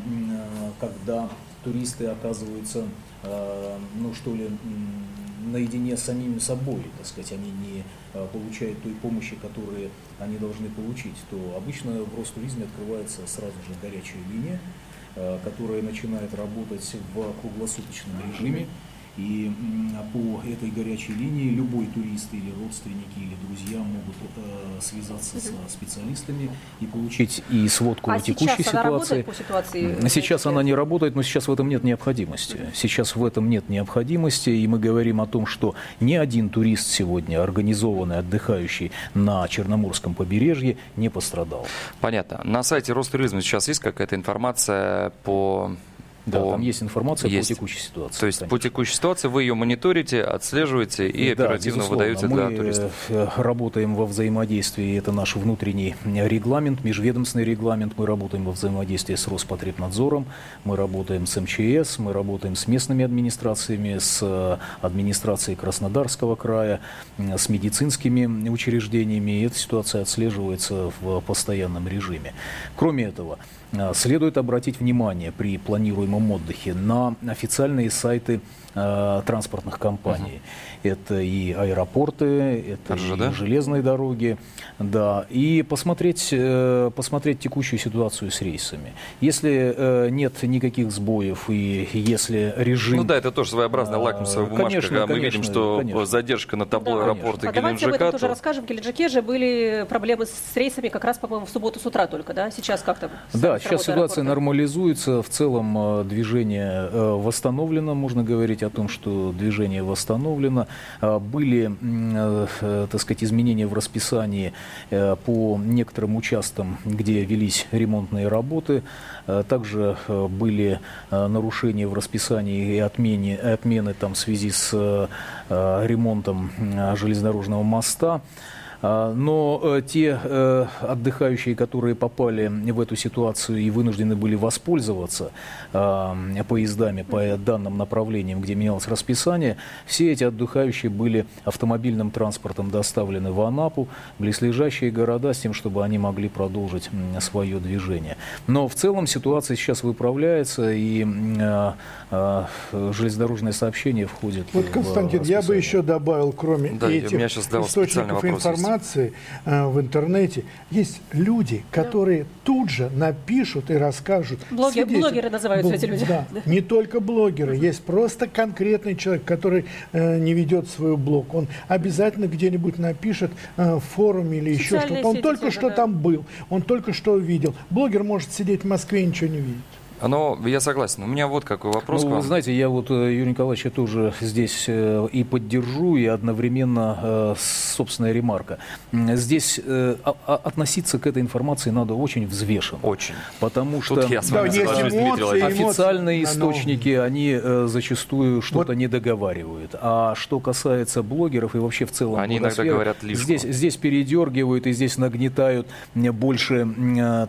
когда туристы оказываются, ну что ли, наедине с самими собой, так сказать, они не получают той помощи, которую они должны получить, то обычно в Ростуризме открывается сразу же горячая линия, которая начинает работать в круглосуточном режиме. И по этой горячей линии любой турист или родственники или друзья могут э, связаться со специалистами и получить и сводку а о текущей сейчас ситуации. по ситуации. Сейчас она не работает, но сейчас в этом нет необходимости. Сейчас в этом нет необходимости, и мы говорим о том, что ни один турист сегодня, организованный, отдыхающий на Черноморском побережье, не пострадал. Понятно. На сайте Ростуризма сейчас есть какая-то информация по да, по... там есть информация есть. по текущей ситуации. То есть конечно. по текущей ситуации вы ее мониторите, отслеживаете и да, оперативно безусловно. выдаете Мы для туристов. Э, работаем во взаимодействии, это наш внутренний регламент, межведомственный регламент. Мы работаем во взаимодействии с Роспотребнадзором, мы работаем с МЧС, мы работаем с местными администрациями, с э, администрацией Краснодарского края, с медицинскими учреждениями. И эта ситуация отслеживается в постоянном режиме. Кроме этого, э, следует обратить внимание при планируемом отдыхе на официальные сайты э, транспортных компаний. Uh-huh. Это и аэропорты, это РЖД? и железные дороги, да, и посмотреть, э, посмотреть текущую ситуацию с рейсами. Если э, нет никаких сбоев и если режим... Ну да, это тоже своеобразная лакмусовая бумажка, конечно, когда мы видим, что конечно. задержка на табло да, аэропорта а Геленджика. Давайте об этом тоже расскажем. В Геленджике же были проблемы с рейсами как раз, по-моему, в субботу с утра только, да? Сейчас как то Да, сейчас ситуация аэропорта? нормализуется. В целом э, движение восстановлено, можно говорить о том, что движение восстановлено. Были, так сказать, изменения в расписании Э, по некоторым участкам, где велись ремонтные работы. Э, также э, были нарушения в расписании и отмене, отмены там, в связи с ремонтом железнодорожного моста. А, но э, те э, отдыхающие, которые попали в эту ситуацию и вынуждены были воспользоваться а, поездами по данным направлениям, где менялось расписание, все эти отдыхающие были автомобильным транспортом доставлены в Анапу, близлежащие города, с тем, чтобы они могли продолжить свое движение. Но в целом ситуация сейчас выправляется, и а, железнодорожное сообщение входит вот, в Константин, я бы еще добавил, кроме да, этих источников информации, информации э, в интернете есть люди, которые да. тут же напишут и расскажут. Блогер, блогеры называются Бл- эти люди. Да, не только блогеры, есть просто конкретный человек, который э, не ведет свой блог. Он обязательно где-нибудь напишет э, в форуме или еще что-то. Он только что да. там был, он только что видел. Блогер может сидеть в Москве и ничего не видеть. Но я согласен. У меня вот какой вопрос ну, к вам. Вы знаете, я вот э, Юрий Николаевич тоже здесь э, и поддержу, и одновременно э, собственная ремарка. Здесь относиться к этой информации надо очень взвешенно. Очень. Потому Тут что я с вами Да, соглашусь, эмоции, официальные эмоции. Ну, источники, они э, зачастую что-то не договаривают. А что касается блогеров и вообще в целом Они иногда говорят лишку. здесь, здесь передергивают и здесь нагнетают больше,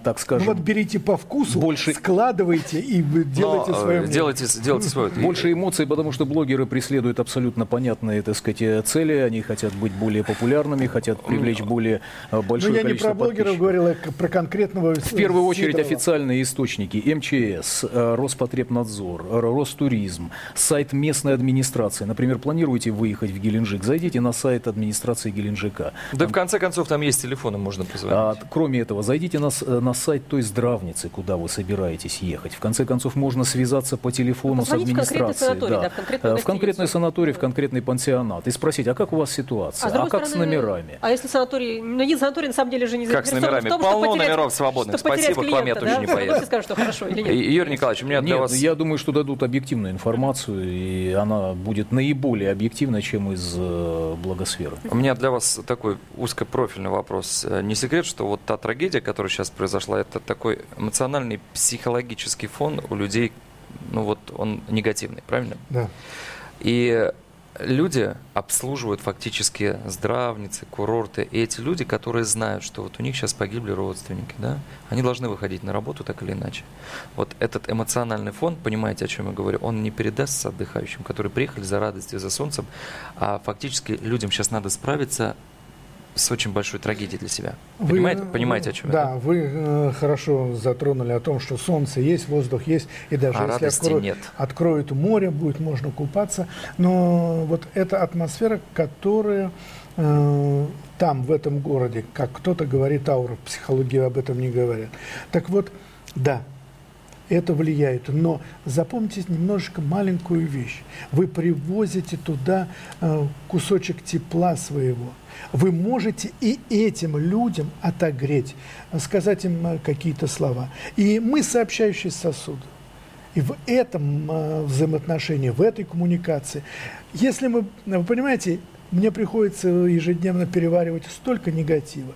так Ну скажем, вот берите по вкусу, Больше- складывайте и вы делайте Но, э, свое делайте, делайте свое. Больше эмоций, потому что блогеры преследуют абсолютно понятные, так сказать, э, цели. Они хотят быть более популярными, хотят привлечь более э, Ну большое я не количество про блогеров говорил, а про конкретного В первую очередь Сидорова. официальные источники МЧС, э, Роспотребнадзор, э, Ростуризм, сайт местной администрации. Например, планируете выехать в Геленджик, зайдите на сайт администрации Геленджика. Да в конце концов там есть телефоны, можно позвонить. А, кроме этого, зайдите на, на сайт той здравницы, куда вы собираетесь ехать. В конце концов, можно связаться по телефону с Позвонить в конкретный администрацией. санаторий, да, в конкретную Э, в конкретный санаторий, в конкретный пансионат. И спросить, а как у вас ситуация? А, с другой как с стороны, номерами? А если санаторий... Ну, один санаторий на самом деле же не Как с номерами? том, Полно потерять- номеров свободных. Спасибо, к вам я клиента, тоже да? не поеду. скажут, что хорошо или нет. Юрий Николаевич, у меня для Нет, вас... я думаю, что дадут объективную информацию, и она будет наиболее объективна, чем из э, благосферы. У меня для вас такой узкопрофильный вопрос. Э, Не секрет, что вот та трагедия, которая сейчас произошла, это такой эмоциональный, психологический фон у людей, ну вот он негативный, правильно? Да. И люди обслуживают фактически здравницы, курорты. И эти люди, которые знают, что вот у них сейчас погибли родственники, да, они должны выходить на работу так или иначе. Вот этот эмоциональный фон, понимаете, о чем я говорю, он не передастся отдыхающим, которые приехали за радостью, за солнцем, а фактически людям сейчас надо справиться с очень большой трагедией для себя. Вы, Понимаете, э, понимаете о чем Да, я? вы э, хорошо затронули о том, что солнце есть, воздух есть, и даже А если откроют, нет. откроют море, будет можно купаться. Но вот эта атмосфера, которая э, там, в этом городе, как кто-то говорит, аура, в психологии об этом не говорят. Так вот, да, это влияет. Но запомните немножечко маленькую вещь. Вы привозите туда э, кусочек тепла своего. Вы можете и этим людям отогреть, э, сказать им э, какие-то слова. И мы сообщающие сосуды. И в этом э, взаимоотношении, в этой коммуникации, если мы, вы понимаете, мне приходится ежедневно переваривать столько негатива.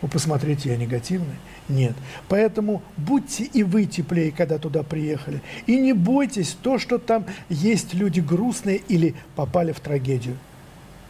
Вы посмотрите, я негативный? Нет. Поэтому будьте и вы теплее, когда туда приехали. И не бойтесь то, что там есть люди грустные или попали в трагедию.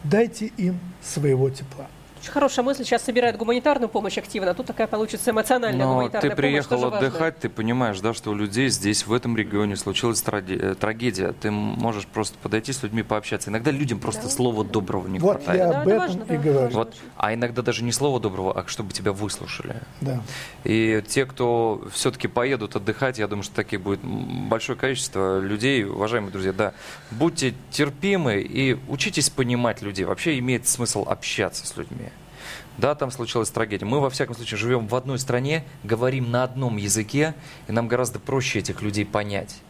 Дайте им своего тепла. Очень хорошая мысль. Сейчас собирают гуманитарную помощь активно, а тут такая получится эмоциональная Но гуманитарная ты приехал помощь. отдыхать, ты понимаешь, да, что у людей здесь, в этом регионе, случилась э, трагедия. Ты можешь просто подойти с людьми пообщаться. Иногда людям просто Да. слова доброго не Вот хватает. я Да, об это этом важно, и да, говорю. важно. Вот, а иногда даже не слова доброго, а чтобы тебя выслушали. Да. И те, кто все-таки поедут отдыхать, я думаю, что таких будет большое количество людей, уважаемые друзья, да, будьте терпимы и учитесь понимать людей. Вообще имеет смысл общаться с людьми. Да, там случилась трагедия. Мы, во всяком случае, живем в одной стране, говорим на одном языке, и нам гораздо проще этих людей понять,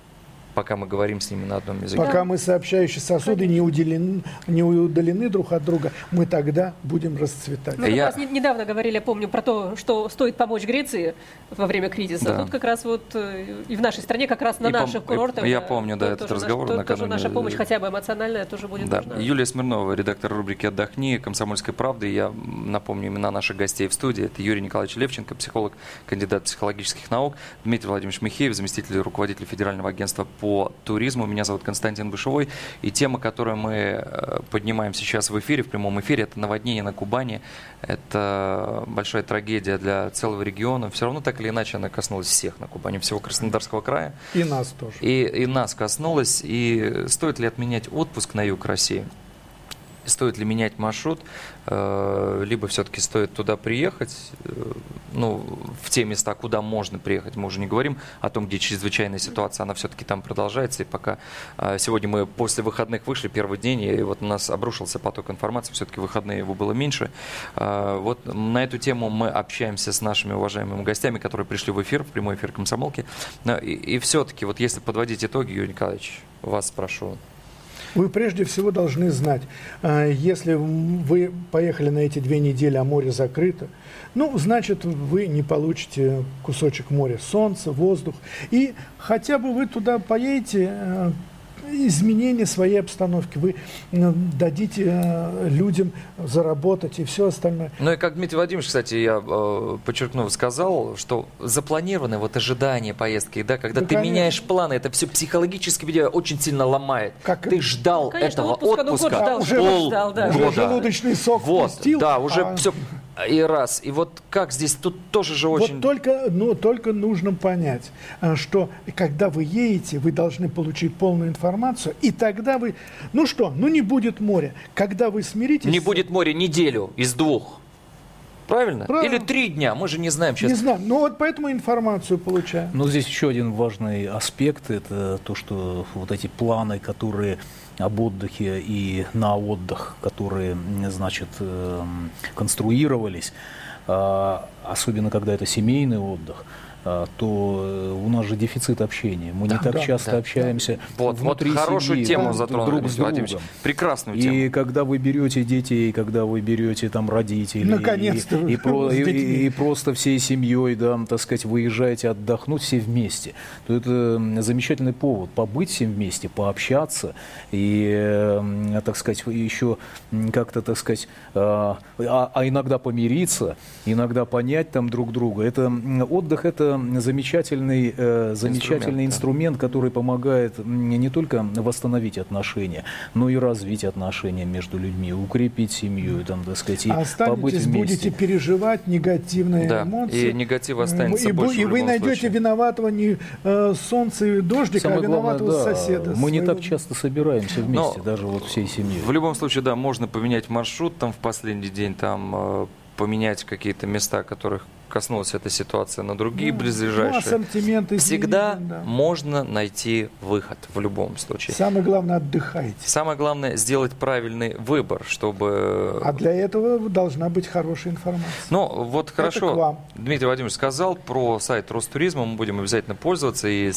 пока мы говорим с ними на одном языке. Пока мы сообщающие сосуды не, уделены, не удалены друг от друга, мы тогда будем расцветать. Мы как Я- раз не- недавно говорили, я помню, про то, что стоит помочь Греции во время кризиса. Да. Тут как раз вот э, и в нашей стране, как раз на И пом- наших и- курортах. я э, помню, да, то- этот тоже наш- разговор то- Тоже накануне. наша помощь, хотя бы эмоциональная, тоже будет Да. нужна. Юлия Смирнова, редактор рубрики «Отдохни», «Комсомольской правды». Я напомню имена наших гостей в студии. Это Юрий Николаевич Левченко, психолог, кандидат психологических наук. Дмитрий Владимирович Михеев, заместитель руководителя Федерального агентства по туризму. Меня зовут Константин Бышевой. И тема, которую мы э, поднимаем сейчас в эфире, в прямом эфире, это наводнение на Кубани. Это большая трагедия для целого региона. Все равно так или иначе она коснулась всех на Кубани, всего Краснодарского края. И нас тоже. И, и нас коснулось. И стоит ли отменять отпуск на юг России? Стоит ли менять маршрут? Э, Либо все-таки стоит туда приехать, э, ну, в те места, куда можно приехать. Мы уже не говорим о том, где чрезвычайная ситуация, она все-таки там продолжается. И пока э, сегодня мы после выходных вышли, первый день, и вот у нас обрушился поток информации, все-таки выходные его было меньше. Вот на эту тему мы общаемся с нашими уважаемыми гостями, которые пришли в эфир, в прямой эфир комсомолки. И, и все-таки, вот если подводить итоги, Юрий Николаевич, вас спрошу. Вы прежде всего должны знать, э, если вы поехали на эти две недели, а море закрыто, ну, значит, вы не получите кусочек моря, солнца, воздух. И хотя бы вы туда поедете, э, изменение своей обстановки. Вы дадите э, людям заработать и все остальное. Ну и как Дмитрий Владимирович, кстати, я э, подчеркну, сказал, что запланированное вот ожидание поездки, да, когда Да, ты конечно. меняешь планы, это все психологически тебя очень сильно ломает. Как- Ты ждал Ну, конечно, этого отпуска, ну, год отпуска ждал, уже год ждал, да. Уже желудочный сок Вот, пустил, да, уже а- все и раз. И вот как здесь, тут тоже же очень... Вот только, ну, только нужно понять, а, что когда вы едете, вы должны получить полную информацию, и тогда вы, ну что, ну не будет моря. Когда вы смиритесь... Не будет моря неделю из двух. Правильно? Правильно. Или три дня, мы же не знаем сейчас. Не знаю, но вот поэтому информацию получаем. Но здесь еще один важный аспект – это то, что вот эти планы, которые об отдыхе и на отдых, которые, значит, эм, конструировались, а, особенно когда это семейный отдых, то э, у нас же дефицит общения. Мы не Да, так да, часто да. общаемся Вот, вот внутри хорошую семьи, тему затронули, друг с другом. Прекрасную И тему. когда вы берете детей, когда вы берете там родителей, Наконец-то и, и, про- и- и просто всей семьей, да, так сказать, выезжаете отдохнуть все вместе, то это замечательный повод побыть всем вместе, пообщаться и, так сказать, еще как-то, так сказать, а, а а иногда помириться, иногда понять там друг друга. Это отдых, это замечательный, э, замечательный да. инструмент, который помогает не только восстановить отношения, но и развить отношения между людьми, укрепить семью, там, так сказать, и А побыть останетесь, вместе. будете переживать негативные Да, эмоции. и негатива останется и, больше и вы найдете случае. виноватого не э, солнце и дождик, а Самое виноватого главное, да, соседа. мы не своего. так часто собираемся вместе, Но даже вот всей семьей. В любом случае, да, можно поменять маршрут там в последний день, там э, поменять какие-то места, которых коснулась эта ситуация, на другие Ну, близлежащие. ассортимент изменить, Всегда да. можно найти выход в любом случае. Самое главное, отдыхайте. Самое главное сделать правильный выбор, чтобы. А для этого должна быть хорошая информация. Ну, вот хорошо. Дмитрий Владимирович сказал про сайт Ростуризма, мы будем обязательно пользоваться и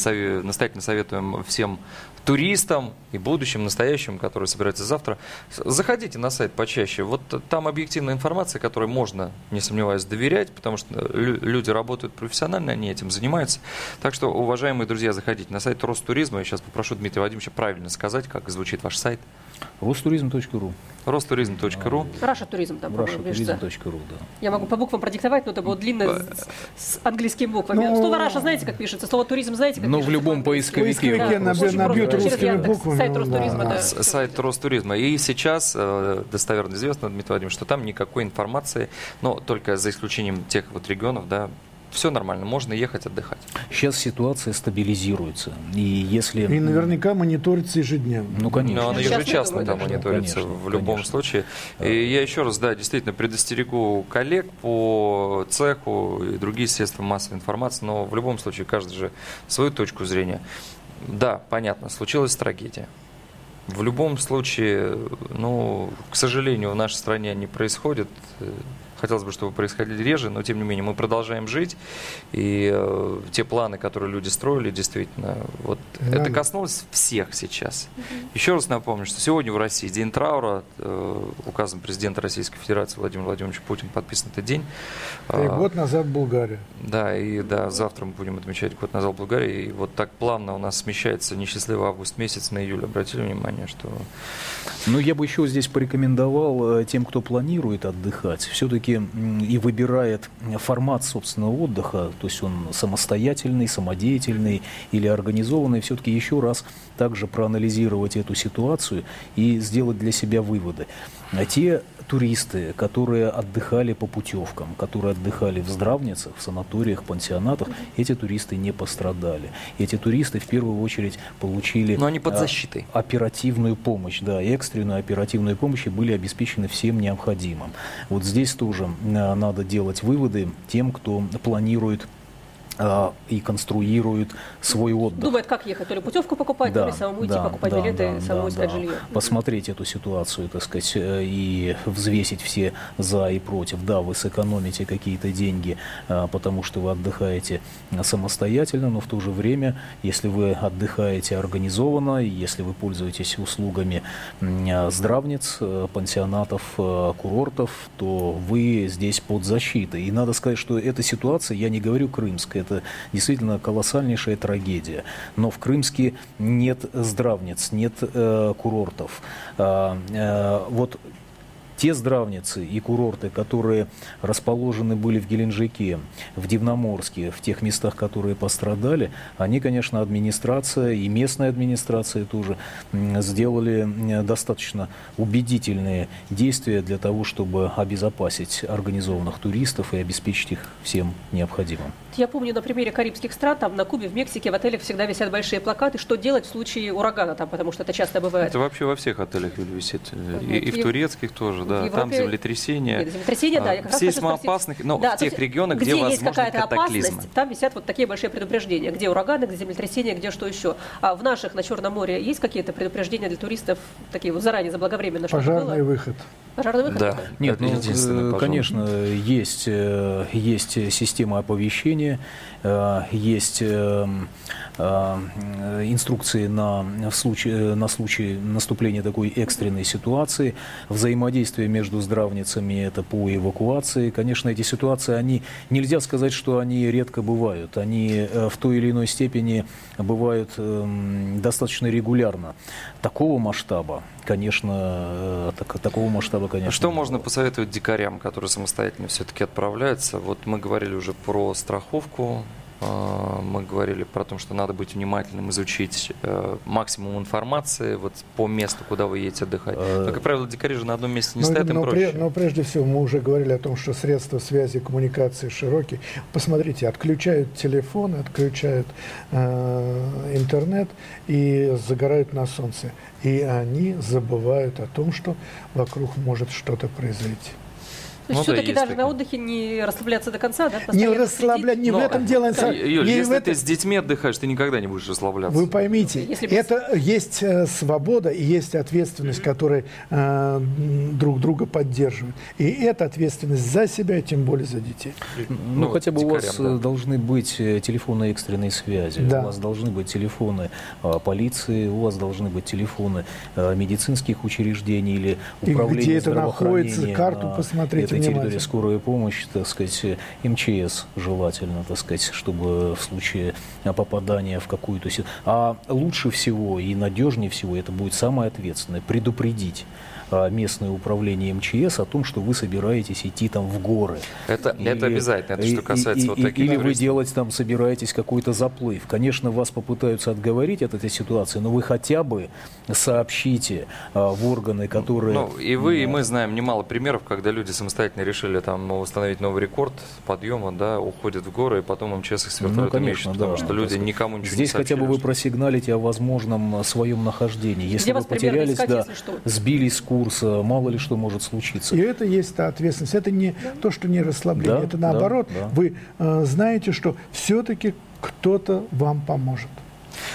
настоятельно советуем всем туристам и будущим, настоящим, которые собираются завтра, заходите на сайт почаще. Вот там объективная информация, которой можно, не сомневаюсь, доверять, потому что лю- люди работают профессионально, они этим занимаются. Так что, уважаемые друзья, заходите на сайт Ростуризма. Я сейчас попрошу Дмитрия Владимировича правильно сказать, как звучит ваш сайт. Ростуризм.ру. Ростуризм.ру. Russia Tourism там. Russiatourism.ru, да. Я могу по буквам продиктовать, но это будет длинно с, английскими буквами. Ну, Слово Russia знаете, как пишется? Слово туризм знаете, как Ну, в пишется? любом по-английски? поисковике Поисковике просто набьют русскими Яндекс. буквами. Сайт да. Ростуризма, да. С- сайт Ростуризма. И сейчас э, достоверно известно, Дмитрий Владимирович, что там никакой информации, но только за исключением тех вот регионов, да, все нормально, можно ехать отдыхать. Сейчас ситуация стабилизируется. И если... И наверняка мониторится ежедневно. Ну, конечно. Но она ежечасно там мониторится конечно, в любом конечно. случае. И я еще раз, да, действительно предостерегу коллег по цеху и другие средства массовой информации, но в любом случае каждый же свою точку зрения. Да, понятно, случилась трагедия. В любом случае, ну, к сожалению, в нашей стране не происходит. Хотелось бы, чтобы происходили реже, но тем не менее мы продолжаем жить. И э, те планы, которые люди строили, действительно, вот Да. это коснулось всех сейчас. Еще раз напомню, что сегодня в России день траура, э, указом президента Российской Федерации Владимира Владимировича Путина подписан этот день. И А, год назад Болгария. да, и да, завтра мы будем отмечать год назад в Болгарии. И вот так плавно у нас смещается несчастливый август месяц на июль. Обратили внимание, что Ну, я бы еще здесь порекомендовал э, тем, кто планирует отдыхать, все-таки и выбирает формат собственного отдыха, то есть он самостоятельный, самодеятельный или организованный, все-таки еще раз также проанализировать эту ситуацию и сделать для себя выводы. А те туристы, которые отдыхали по путевкам, которые отдыхали в здравницах, в санаториях, пансионатах, эти туристы не пострадали. Эти туристы в первую очередь получили Но они под а, защитой. оперативную помощь, да, экстренную оперативную помощь и были обеспечены всем необходимым. Вот здесь тоже э, надо делать выводы тем, кто планирует а, и конструирует свой отдых. Думает, как ехать, то ли путевку покупать, да, то ли самому идти да, покупать да, билеты, да, самому да, искать да. жилье. Посмотреть эту ситуацию, так сказать, э, и взвесить все за и против. Да, вы сэкономите какие-то деньги, а, потому что вы отдыхаете самостоятельно, но в то же время, если вы отдыхаете организованно, если вы пользуетесь услугами здравниц, э, пансионатов, э, курортов, то вы здесь под защитой. И надо сказать, что эта ситуация, я не говорю крымская, это действительно колоссальнейшая трагедия. Но в Крымске нет здравниц, нет э, курортов. А, э, вот те здравницы и курорты, которые расположены были в Геленджике, в Дивноморске, в тех местах, которые пострадали, они, конечно, администрация и местная администрация тоже сделали м, достаточно убедительные действия для того, чтобы обезопасить организованных туристов и обеспечить их всем необходимым. Я помню на примере карибских стран, там на Кубе, в Мексике, в отелях всегда висят большие плакаты, что делать в случае урагана там, потому что это часто бывает. Это вообще во всех отелях висит. Вот И, и в турецких тоже, да. в Там Европе- землетрясения. Нет, землетрясения, да, а, я как Сейсмоопасных, но Да, в тех регионах, где, где, есть возможны какая-то катаклизмы. опасность, там висят вот такие большие предупреждения, где ураганы, где землетрясения, где что еще. А в наших на Черном море есть какие-то предупреждения для туристов, такие вот заранее, заблаговременно, чтобы Пожарный было? выход. Пожарный выход? Да. Нет, Это ну, единственный, э, пожалуй. конечно, есть, э, есть система оповещения, э, есть э, э, инструкции на, в случае, на случай наступления такой экстренной ситуации, взаимодействие между здравницами это по эвакуации. Конечно, эти ситуации, они нельзя сказать, что они редко бывают. Они э, в той или иной степени бывают эм, достаточно регулярно. Такого масштаба, конечно, э, так- такого масштаба, конечно. Что можно посоветовать дикарям, которые самостоятельно все-таки отправляются? Вот мы говорили уже про страховку, э, мы говорили про то, что надо быть внимательным, изучить э, максимум информации вот по месту, куда вы едете отдыхать. Э, Но, как правило, дикари же на одном месте не Но, стоят, им но пре- проще. но прежде всего мы уже говорили о том, что средства связи, коммуникации широкие. Посмотрите, отключают телефон, отключают э, интернет и загорают на солнце. И они забывают о том, что вокруг может что-то произойти. То есть Ну да, все-таки есть даже такие. на отдыхе не расслабляться до конца, да? Не расслаблять, не в Но, этом дело. э, Юль, не в если этом- ты с детьми отдыхаешь, ты никогда не будешь расслабляться. Вы поймите, Если бы- это есть э, свобода и есть ответственность, которые э, друг друга поддерживают. И эта ответственность за себя, и тем более за детей. Ну, Ну, хотя бы у вас дикарям, да. э, должны быть э, телефоны экстренной связи, Да. у вас должны быть телефоны а, полиции, у вас должны быть телефоны а, медицинских учреждений или И управления где это находится, карту на посмотрите этой территории скорая помощь, так сказать, э, МЧС желательно, так сказать, чтобы в случае попадания в какую-то ситуацию. А лучше всего и надежнее всего это будет самое ответственное предупредить местное управление МЧС о том, что вы собираетесь идти там в горы. Это, это обязательно, это и- что касается и- вот и- таких Или вы туристов. делать там собираетесь какой-то заплыв. Конечно, вас попытаются отговорить от этой ситуации, но вы хотя бы сообщите а, в органы, которые... Ну, и вы, и мы знаем немало примеров, когда люди самостоятельно решили там установить новый рекорд подъема, да, уходят в горы, и потом МЧС их с Ну, вертолетами конечно, ищут, потому да. что Так люди сказать, никому ничего Здесь не хотя бы вы просигналите о возможном а, своем нахождении. Если Где вы потерялись, искать, да, если что? сбились с курса, мало ли что может случиться. И это есть та ответственность. Это не то, что не расслабление, Да, это да, наоборот. да. Вы э, знаете, что все-таки кто-то вам поможет.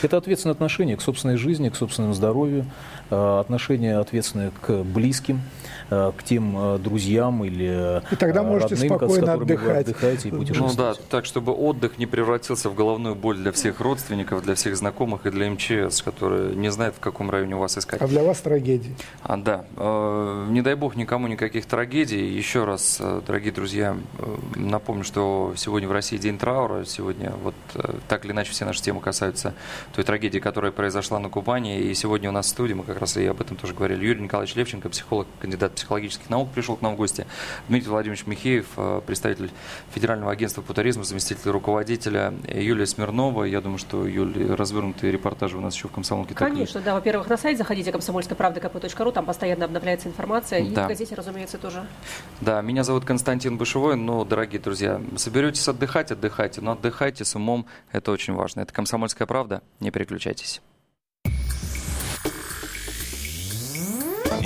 Это ответственное отношение к собственной жизни, к собственному здоровью, э, отношение ответственное к близким, к тем э, друзьям или И тогда э, можете родным, с спокойно вы отдыхать. отдыхаете и Ну Ну путешествуете. да, так, чтобы отдых не превратился в головную боль для всех родственников, для всех знакомых и для МЧС, которые не знают, в каком районе у вас искать. А для вас трагедия. А, да, Э, не дай бог никому никаких трагедий. Еще раз, э, дорогие друзья, э, напомню, что сегодня в России день траура. Сегодня вот э, так или иначе все наши темы касаются той трагедии, которая произошла на Кубани. И сегодня у нас в студии, мы как раз и об этом тоже говорили, Юрий Николаевич Левченко, психолог, кандидат психологических наук, пришел к нам в гости. Дмитрий Владимирович Михеев, э, представитель Федерального агентства по туризму, заместитель руководителя. И Юлия Смирнова. Я думаю, что, Юлия, развернутые репортажи у нас еще в «Комсомолке». Конечно, да. Во-первых, на сайт заходите комсомольская правда кп.ру, там постоянно обновляется информация. И Да. в газете, разумеется, тоже. Да, меня зовут Константин Бышевой, но, дорогие друзья, соберетесь отдыхать, отдыхайте, но отдыхайте с умом, это очень важно. Это «Комсомольская правда», не переключайтесь.